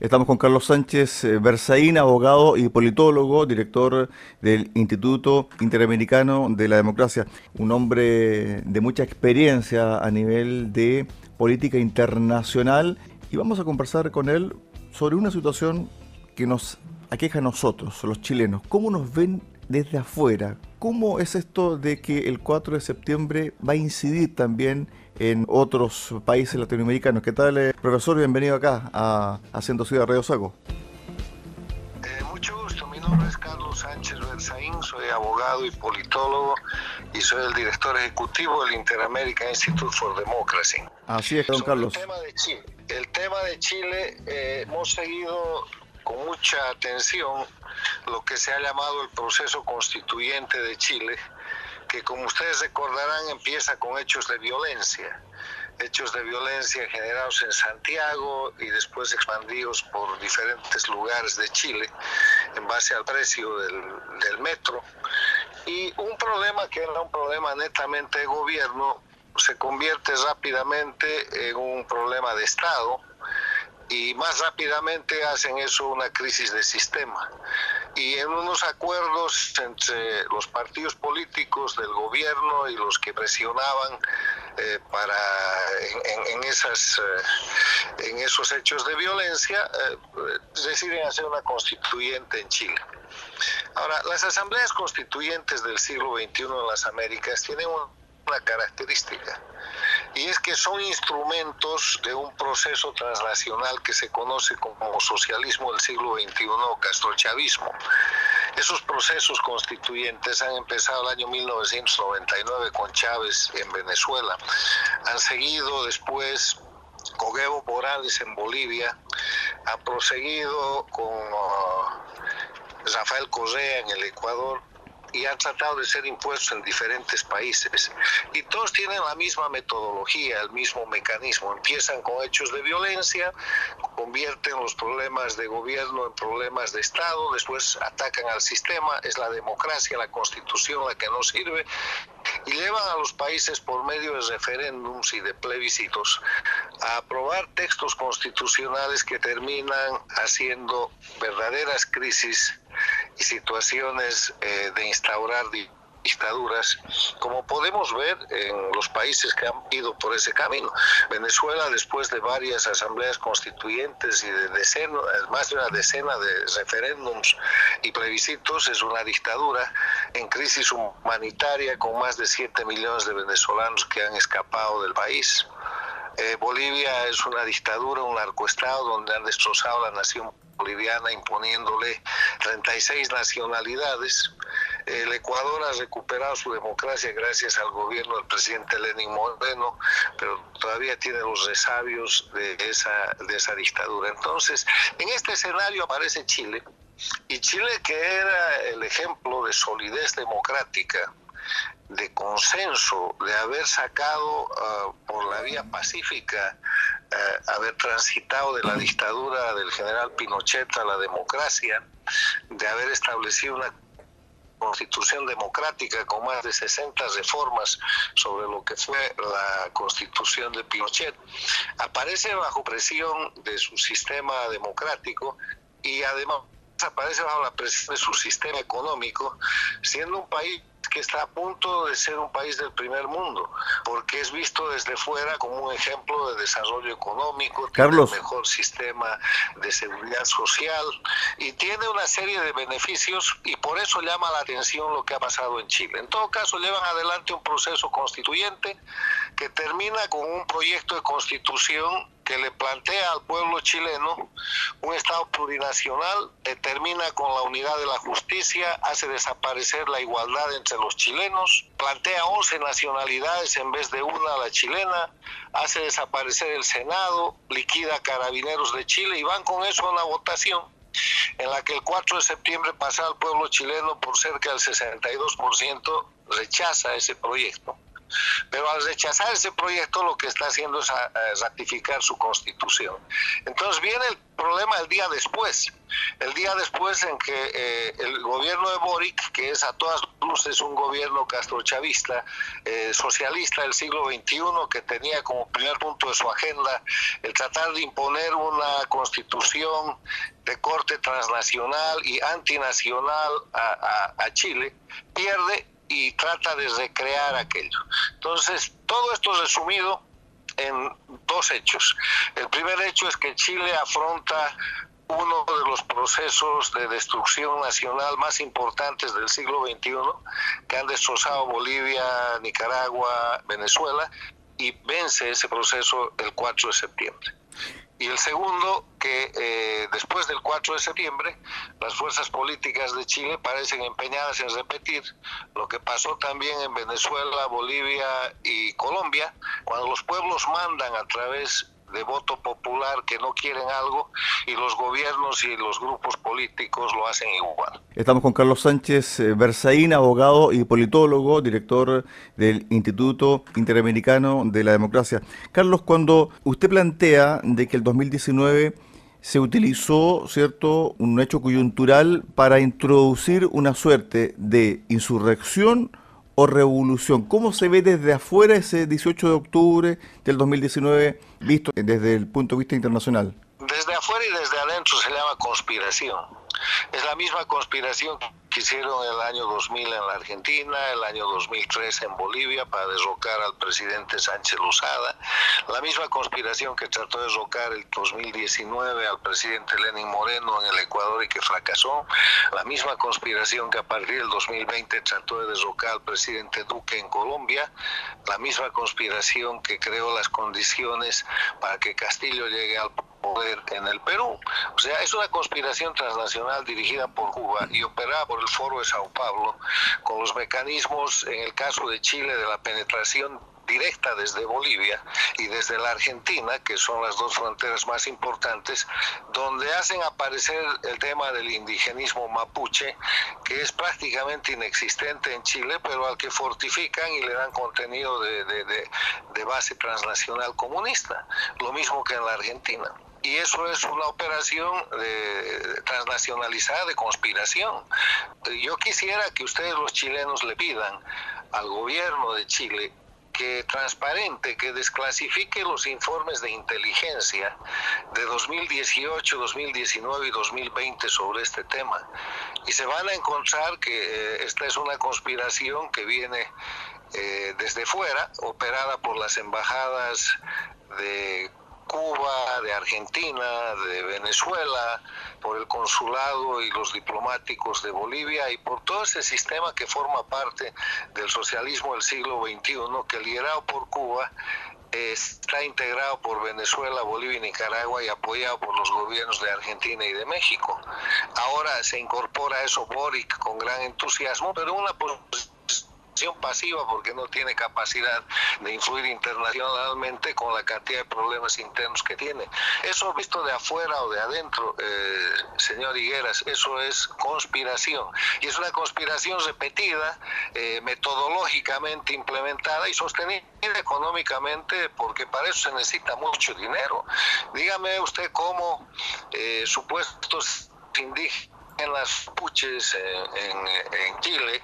Estamos con Carlos Sánchez eh, Berzaín, abogado y politólogo, director del Instituto Interamericano de la Democracia, un hombre de mucha experiencia a nivel de política internacional y vamos a conversar con él sobre una situación que nos aqueja a nosotros, los chilenos. ¿Cómo nos ven desde afuera? ¿Cómo es esto de que el 4 de septiembre va a incidir también en otros países latinoamericanos? ¿Qué tal, eh, profesor? Bienvenido acá a Haciendo Ciudad Radio Saco. Eh, mucho gusto, mi nombre es Carlos Sánchez Berzaín, soy abogado y politólogo y soy el director ejecutivo del Interamerican Institute for Democracy. Así es, don Carlos. El tema de Chile, el tema de Chile eh, hemos seguido con mucha atención lo que se ha llamado el proceso constituyente de Chile, que como ustedes recordarán empieza con hechos de violencia, hechos de violencia generados en Santiago y después expandidos por diferentes lugares de Chile en base al precio del, del metro. Y un problema que era un problema netamente de gobierno se convierte rápidamente en un problema de Estado y más rápidamente hacen eso una crisis de sistema. Y en unos acuerdos entre los partidos políticos del gobierno y los que presionaban eh, para en, esas eh, en esos hechos de violencia eh, deciden hacer una constituyente en Chile. Ahora, las asambleas constituyentes del siglo XXI en las Américas tienen una característica. Y es que son instrumentos de un proceso transnacional que se conoce como socialismo del siglo XXI o castrochavismo. Esos procesos constituyentes han empezado el año 1999 con Chávez en Venezuela, han seguido después con Evo Morales en Bolivia, han proseguido con uh, Rafael Correa en el Ecuador y han tratado de ser impuestos en diferentes países. Y todos tienen la misma metodología, el mismo mecanismo. Empiezan con hechos de violencia, convierten los problemas de gobierno en problemas de Estado, después atacan al sistema, es la democracia, la constitución la que no sirve, y llevan a los países por medio de referéndums y de plebiscitos a aprobar textos constitucionales que terminan haciendo verdaderas crisis situaciones eh, de instaurar dictaduras, como podemos ver en los países que han ido por ese camino. Venezuela, después de varias asambleas constituyentes y de decenas, más de una decena de referéndums y plebiscitos, es una dictadura en crisis humanitaria con más de 7 millones de venezolanos que han escapado del país. Eh, Bolivia es una dictadura, un narcoestado donde han destrozado la nación boliviana imponiéndole 36 nacionalidades. El Ecuador ha recuperado su democracia gracias al gobierno del presidente Lenin Moreno, pero todavía tiene los resabios de esa, de esa dictadura. Entonces, en este escenario aparece Chile, y Chile que era el ejemplo de solidez democrática, de consenso, de haber sacado ah, por la vía pacífica eh, haber transitado de la dictadura del general Pinochet a la democracia, de haber establecido una constitución democrática con más de 60 reformas sobre lo que fue la constitución de Pinochet, aparece bajo presión de su sistema democrático y además aparece bajo la presión de su sistema económico, siendo un país que está a punto de ser un país del primer mundo, porque es visto desde fuera como un ejemplo de desarrollo económico, tiene un mejor sistema de seguridad social y tiene una serie de beneficios y por eso llama la atención lo que ha pasado en Chile. En todo caso, llevan adelante un proceso constituyente que termina con un proyecto de constitución que le plantea al pueblo chileno un Estado plurinacional, termina con la unidad de la justicia, hace desaparecer la igualdad entre los chilenos, plantea 11 nacionalidades en vez de una la chilena, hace desaparecer el Senado, liquida carabineros de Chile y van con eso a una votación en la que el 4 de septiembre pasa al pueblo chileno por cerca del 62% rechaza ese proyecto. Pero al rechazar ese proyecto lo que está haciendo es ratificar su constitución. Entonces viene el problema el día después. El día después en que eh, el gobierno de Boric, que es a todas luces un gobierno castrochavista, eh, socialista del siglo XXI, que tenía como primer punto de su agenda el tratar de imponer una constitución de corte transnacional y antinacional a, a Chile, pierde y trata de recrear aquello. Entonces, todo esto resumido en dos hechos. El primer hecho es que Chile afronta uno de los procesos de destrucción nacional más importantes del siglo XXI, que han destrozado Bolivia, Nicaragua, Venezuela, y vence ese proceso el 4 de septiembre. Y el segundo, que eh, después del 4 de septiembre, las fuerzas políticas de Chile parecen empeñadas en repetir lo que pasó también en Venezuela, Bolivia y Colombia, cuando los pueblos mandan a través de voto popular que no quieren algo y los gobiernos y los grupos políticos lo hacen igual. Estamos con Carlos Sánchez eh, Berzaín, abogado y politólogo, director del Instituto Interamericano de la Democracia. Carlos, cuando usted plantea de que el 2019 se utilizó, ¿cierto?, un hecho coyuntural para introducir una suerte de insurrección o revolución. ¿Cómo se ve desde afuera ese 18 de octubre del 2019 visto desde el punto de vista internacional? Desde afuera y desde adentro se llama conspiración. Es la misma conspiración que hicieron el año 2000 en la Argentina, el año 2003 en Bolivia para derrocar al presidente Sánchez Lozada, la misma conspiración que trató de derrocar el 2019 al presidente Lenin Moreno en el Ecuador y que fracasó, la misma conspiración que a partir del 2020 trató de derrocar al presidente Duque en Colombia, la misma conspiración que creó las condiciones para que Castillo llegue al poder en el Perú. O sea, es una conspiración transnacional dirigida por Cuba y operada por el Foro de Sao Paulo, con los mecanismos, en el caso de Chile, de la penetración directa desde Bolivia y desde la Argentina, que son las dos fronteras más importantes, donde hacen aparecer el tema del indigenismo mapuche, que es prácticamente inexistente en Chile, pero al que fortifican y le dan contenido de, de base transnacional comunista, lo mismo que en la Argentina y eso es una operación de, transnacionalizada de conspiración. Yo quisiera que ustedes los chilenos le pidan al gobierno de Chile que transparente, que desclasifique los informes de inteligencia de 2018, 2019 y 2020 sobre este tema. Y se van a encontrar que eh, esta es una conspiración que viene eh, desde fuera, operada por las embajadas de Argentina, de Venezuela, por el consulado y los diplomáticos de Bolivia y por todo ese sistema que forma parte del socialismo del siglo XXI, que liderado por Cuba está integrado por Venezuela, Bolivia y Nicaragua y apoyado por los gobiernos de Argentina y de México. Ahora se incorpora eso Boric con gran entusiasmo, pero una posición pasiva porque no tiene capacidad de influir internacionalmente con la cantidad de problemas internos que tiene. Eso visto de afuera o de adentro, eh, señor Higueras, eso es conspiración. Y es una conspiración repetida, eh, metodológicamente implementada y sostenida económicamente porque para eso se necesita mucho dinero. Dígame usted cómo eh, supuestos indígenas en las puches en, en, Chile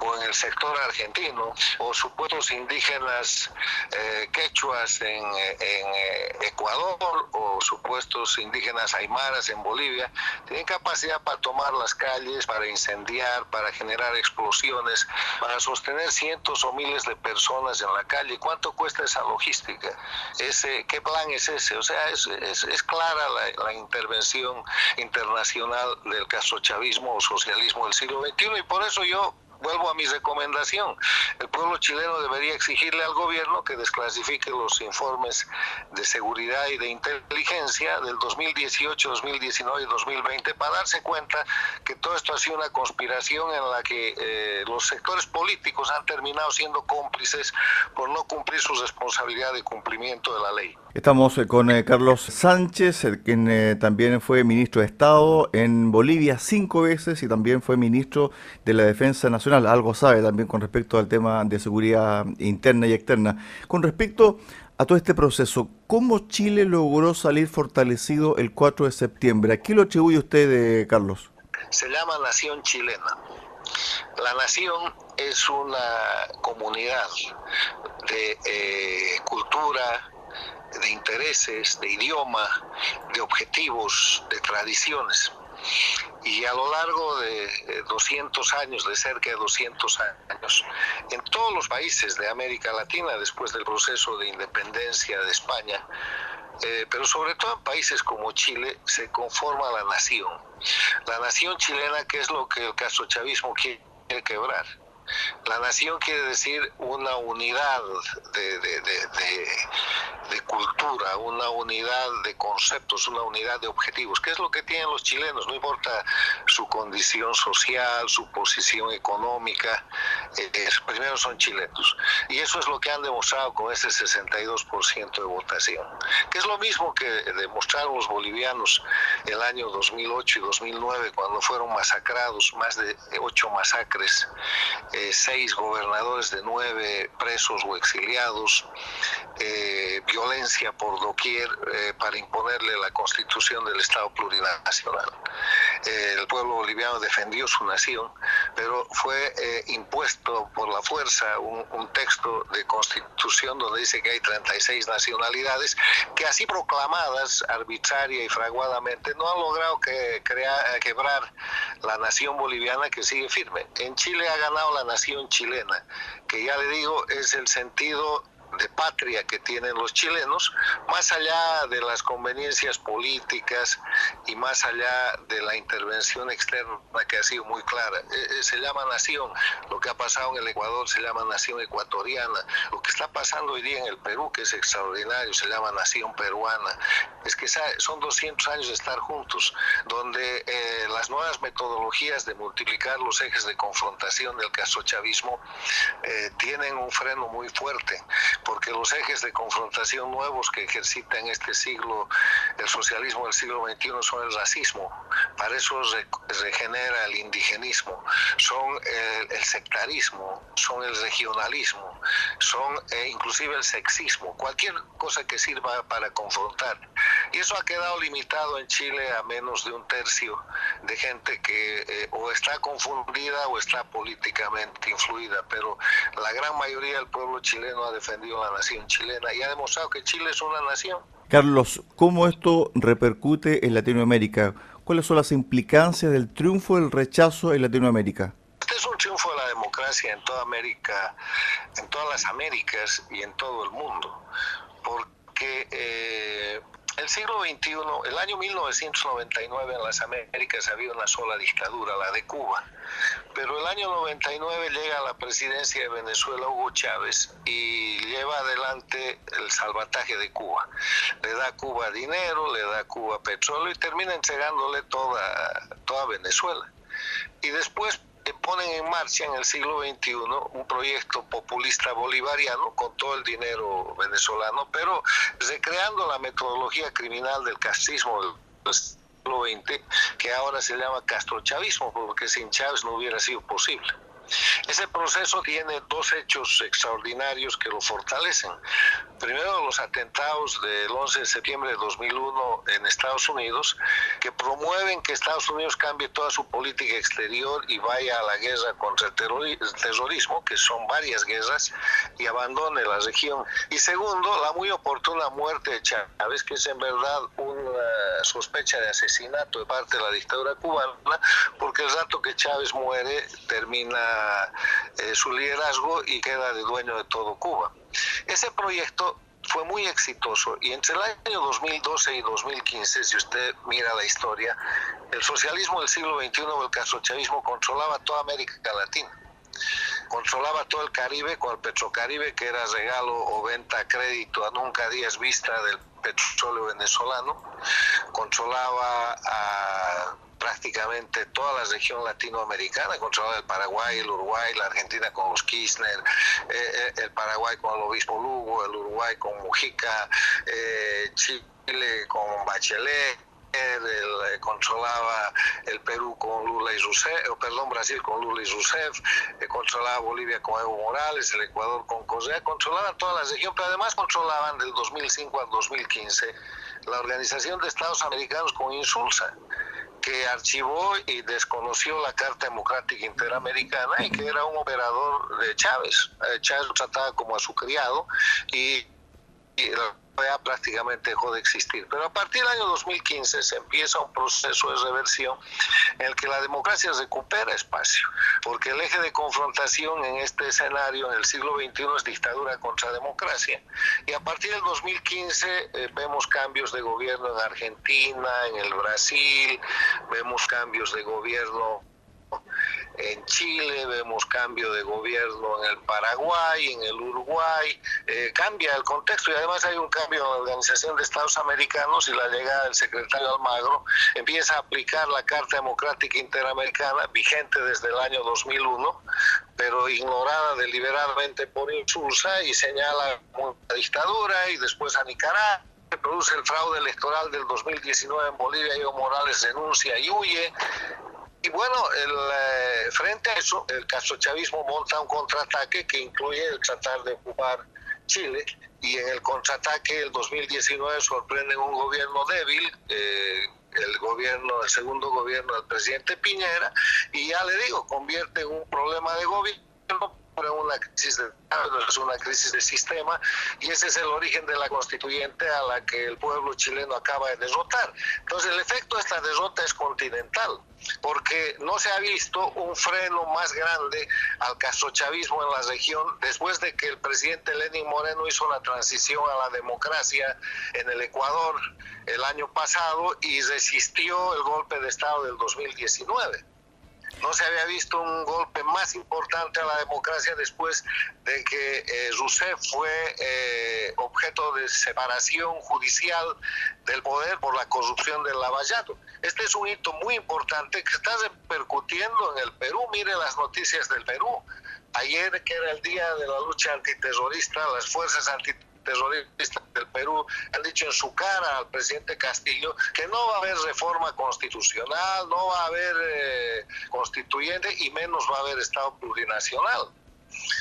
o en el sector argentino o supuestos indígenas eh, quechuas en, en, eh, Ecuador o supuestos indígenas aymaras en Bolivia tienen capacidad para tomar las calles, para incendiar, para generar explosiones, para sostener cientos o miles de personas en la calle. ¿Cuánto cuesta esa logística? Ese, ¿Qué plan es ese? O sea, es, es, es clara la, la intervención internacional del caso chavismo o socialismo del siglo XXI y por eso yo vuelvo a mi recomendación. El pueblo chileno debería exigirle al gobierno que desclasifique los informes de seguridad y de inteligencia del 2018, 2019 y 2020 para darse cuenta que todo esto ha sido una conspiración en la que eh, los sectores políticos han terminado siendo cómplices por no cumplir su responsabilidad de cumplimiento de la ley. Estamos eh, con eh, Carlos Sánchez, quien también fue ministro de Estado en Bolivia cinco veces y también fue ministro de la Defensa Nacional algo sabe también con respecto al tema de seguridad interna y externa. Con respecto a todo este proceso, ¿cómo Chile logró salir fortalecido el 4 de septiembre? ¿A qué lo atribuye usted, eh, Carlos? Se llama Nación Chilena. La nación es una comunidad de eh, cultura, de intereses, de idioma, de objetivos, de tradiciones. Y a lo largo de 200 eh, años, de cerca de 200 años, en todos los países de América Latina, después del proceso de independencia de España, eh, pero sobre todo en países como Chile, se conforma la nación. La nación chilena, que es lo que el caso chavismo quiere quebrar la nación quiere decir una unidad de, cultura, una unidad de conceptos, una unidad de objetivos, ¿Qué es lo que tienen los chilenos, no importa su condición social, su posición económica, primero son chilenos. Y eso es lo que han demostrado con ese 62% de votación, que es lo mismo que demostraron los bolivianos el año 2008 y 2009, cuando fueron masacrados, más de ocho masacres eh, seis gobernadores de nueve presos o exiliados, eh, violencia por doquier eh, para imponerle la constitución del Estado plurinacional. el pueblo boliviano defendió su nación, pero fue impuesto por la fuerza un, texto de constitución donde dice que hay 36 nacionalidades que así proclamadas arbitraria y fraguadamente no han logrado que, crear, quebrar la nación boliviana que sigue firme. En Chile ha ganado la nación chilena, que ya le digo es el sentido de patria que tienen los chilenos, más allá de las conveniencias políticas y más allá de la intervención externa que ha sido muy clara. E, e, se llama nación, lo que ha pasado en el Ecuador se llama nación ecuatoriana, lo que está pasando hoy día en el Perú, que es extraordinario, se llama nación peruana. Es que son 200 años de estar juntos, donde eh, las nuevas metodologías de multiplicar los ejes de confrontación del caso chavismo eh, tienen un freno muy fuerte porque los ejes de confrontación nuevos que ejercita en este siglo el socialismo del siglo XXI son el racismo, para eso regenera el indigenismo, son el, sectarismo, son el regionalismo, son eh, inclusive el sexismo, cualquier cosa que sirva para confrontar. Y eso ha quedado limitado en Chile a menos de un tercio de gente que eh, o está confundida o está políticamente influida, pero la gran mayoría del pueblo chileno ha defendido la nación chilena y ha demostrado que Chile es una nación. Carlos, ¿cómo esto repercute en Latinoamérica? ¿Cuáles son las implicancias del triunfo del rechazo en Latinoamérica? Este es un triunfo de la democracia en toda América, en todas las Américas y en todo el mundo, porque eh, el siglo XXI, el año 1999 en las Américas había una sola dictadura, la de Cuba. Pero el año 99 llega a la presidencia de Venezuela Hugo Chávez y lleva adelante el salvataje de Cuba. Le da a Cuba dinero, le da a Cuba petróleo y termina entregándole toda, toda Venezuela. Y después ponen en marcha en el siglo XXI un proyecto populista bolivariano con todo el dinero venezolano, pero recreando la metodología criminal del castismo del siglo XX, que ahora se llama castrochavismo, porque sin Chávez no hubiera sido posible. Ese proceso tiene dos hechos extraordinarios que lo fortalecen. Primero, los atentados del 11 de septiembre de 2001 en Estados Unidos, que promueven que Estados Unidos cambie toda su política exterior y vaya a la guerra contra el terrorismo, que son varias guerras, y abandone la región. Y segundo, la muy oportuna muerte de Chávez, que es en verdad una sospecha de asesinato de parte de la dictadura cubana, porque el rato que Chávez muere termina eh, su liderazgo y queda de dueño de todo Cuba. Ese proyecto fue muy exitoso y entre el año 2012 y 2015, si usted mira la historia, el socialismo del siglo XXI o el castrochavismo controlaba toda América Latina. Controlaba todo el Caribe con el Petrocaribe, que era regalo o venta a crédito a nunca días vista del petróleo venezolano. Controlaba a prácticamente toda la región latinoamericana, controlaba el Paraguay, el Uruguay, la Argentina con los Kirchner, eh, eh, el Paraguay con el obispo Lugo, el Uruguay con Mujica, eh, Chile con Bachelet, el, controlaba el Perú con Lula y Rousseff, perdón, Brasil con Lula y Rousseff, controlaba Bolivia con Evo Morales, el Ecuador con Correa, controlaban toda la región, pero además controlaban del 2005 al 2015 la Organización de Estados Americanos con Insulsa que archivó y desconoció la Carta Democrática Interamericana y que era un operador de Chávez. Eh, Chávez lo trataba como a su criado y, y prácticamente dejó de existir. Pero a partir del año 2015 se empieza un proceso de reversión en el que la democracia recupera espacio, porque el eje de confrontación en este escenario en el siglo XXI es dictadura contra democracia. Y a partir del 2015 eh, vemos cambios de gobierno en Argentina, en el Brasil, vemos cambios de gobierno en Chile, vemos cambio de gobierno en el Paraguay, en el Uruguay, eh, cambia el contexto y además hay un cambio en la Organización de Estados Americanos y la llegada del secretario Almagro empieza a aplicar la Carta Democrática Interamericana vigente desde el año 2001, pero ignorada deliberadamente por Insulsa y señala una dictadura y después a Nicaragua se produce el fraude electoral del 2019 en Bolivia, Evo Morales denuncia y huye, y bueno, el, eh, frente a eso, el castrochavismo monta un contraataque que incluye el tratar de ocupar Chile. Y en el contraataque el 2019 sorprende un gobierno débil, eh, el gobierno, el segundo gobierno del presidente Piñera, y ya le digo, convierte en un problema de gobierno una crisis de es una crisis de sistema y ese es el origen de la constituyente a la que el pueblo chileno acaba de derrotar. Entonces el efecto de esta derrota es continental porque no se ha visto un freno más grande al castrochavismo en la región después de que el presidente Lenin Moreno hizo la transición a la democracia en el Ecuador el año pasado y resistió el golpe de Estado del 2019. No se había visto un golpe más importante a la democracia después de que eh, Rousseff fue eh, objeto de separación judicial del poder por la corrupción del Lavallato. Este es un hito muy importante que está repercutiendo en el Perú. Mire las noticias del Perú. Ayer, que era el día de la lucha antiterrorista, las fuerzas antiterroristas terroristas del Perú han dicho en su cara al presidente Castillo que no va a haber reforma constitucional, no va a haber eh, constituyente y menos va a haber Estado plurinacional.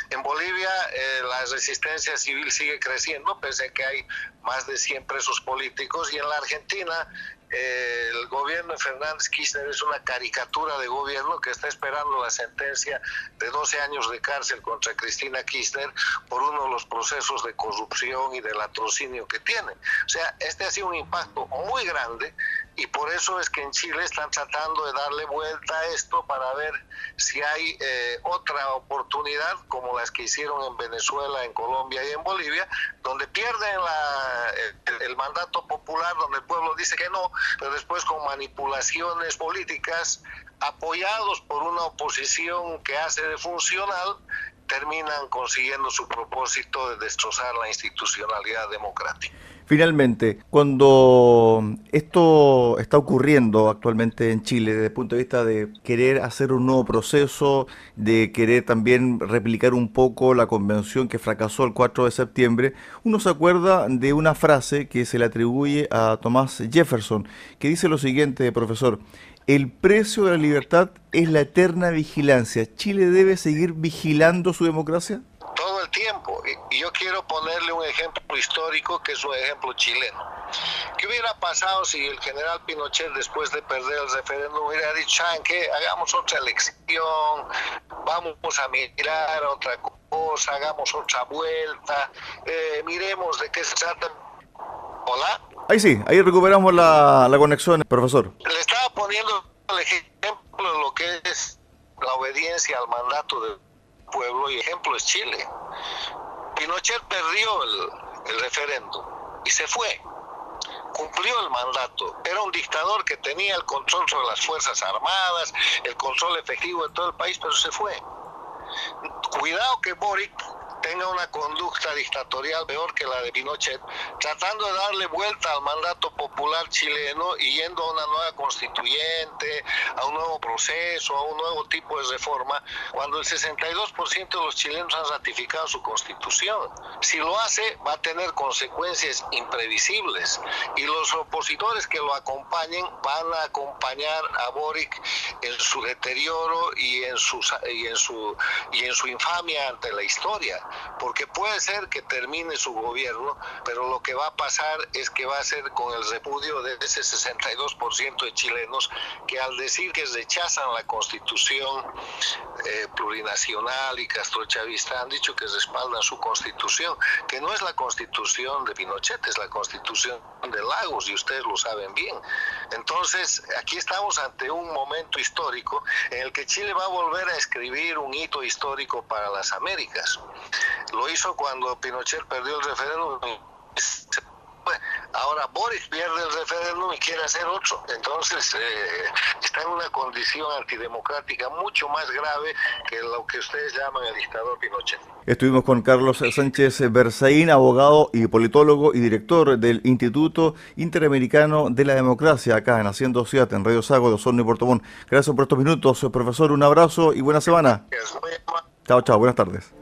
En Bolivia eh, la resistencia civil sigue creciendo, pese a que hay más de 100 presos políticos, y en la Argentina el gobierno de Fernández Kirchner es una caricatura de gobierno que está esperando la sentencia de 12 años de cárcel contra Cristina Kirchner por uno de los procesos de corrupción y del latrocinio que tiene. O sea, este ha sido un impacto muy grande y por eso es que en Chile están tratando de darle vuelta a esto para ver si hay eh, otra oportunidad como las que hicieron en Venezuela, en Colombia y en Bolivia, donde pierden la, el, el, mandato popular, donde el pueblo dice que no, pero después con manipulaciones políticas, apoyados por una oposición que hace de funcional, terminan consiguiendo su propósito de destrozar la institucionalidad democrática. Finalmente, cuando esto está ocurriendo actualmente en Chile desde el punto de vista de querer hacer un nuevo proceso, de querer también replicar un poco la convención que fracasó el 4 de septiembre, uno se acuerda de una frase que se le atribuye a Thomas Jefferson, que dice lo siguiente, profesor, el precio de la libertad es la eterna vigilancia. ¿Chile debe seguir vigilando su democracia? El tiempo. Y yo quiero ponerle un ejemplo histórico que es un ejemplo chileno. ¿Qué hubiera pasado si el general Pinochet, después de perder el referéndum, hubiera dicho, ¿saben qué? Hagamos otra elección, vamos a mirar otra cosa, hagamos otra vuelta, eh, miremos de qué se trata. ¿Hola? Ahí sí, ahí recuperamos la, la conexión, profesor. Le estaba poniendo el ejemplo de lo que es la obediencia al mandato del pueblo y ejemplo es Chile. Pinochet perdió el, el referéndum y se fue. Cumplió el mandato. Era un dictador que tenía el control sobre las Fuerzas Armadas, el control efectivo de todo el país, pero se fue. Cuidado que Boric tenga una conducta dictatorial peor que la de Pinochet, tratando de darle vuelta al mandato popular chileno y yendo a una nueva constituyente, a un nuevo proceso, a un nuevo tipo de reforma, cuando el 62% de los chilenos han ratificado su constitución. Si lo hace, va a tener consecuencias imprevisibles y los opositores que lo acompañen van a acompañar a Boric en su deterioro y en su, y en su, y en su infamia ante la historia, porque puede ser que termine su gobierno, pero lo que va a pasar es que va a ser con el repudio de ese 62% de chilenos que al decir que rechazan la constitución eh, plurinacional y castrochavista han dicho que respaldan su constitución, que no es la constitución de Pinochet, es la constitución de Lagos y ustedes lo saben bien. Entonces, aquí estamos ante un momento histórico en el que Chile va a volver a escribir un hito histórico para las Américas. Lo hizo cuando Pinochet perdió el referéndum Ahora Boris pierde el referéndum y quiere hacer otro. Entonces eh, está en una condición antidemocrática mucho más grave que lo que ustedes llaman el dictador Pinochet. Estuvimos con Carlos Sánchez Berzaín, abogado y politólogo y director del Instituto Interamericano de la Democracia, acá en Haciendo Ciudad, en Radio Sago de Osorno y Portomón. Gracias por estos minutos, profesor. Un abrazo y buena semana. Chao, chao. Buenas tardes.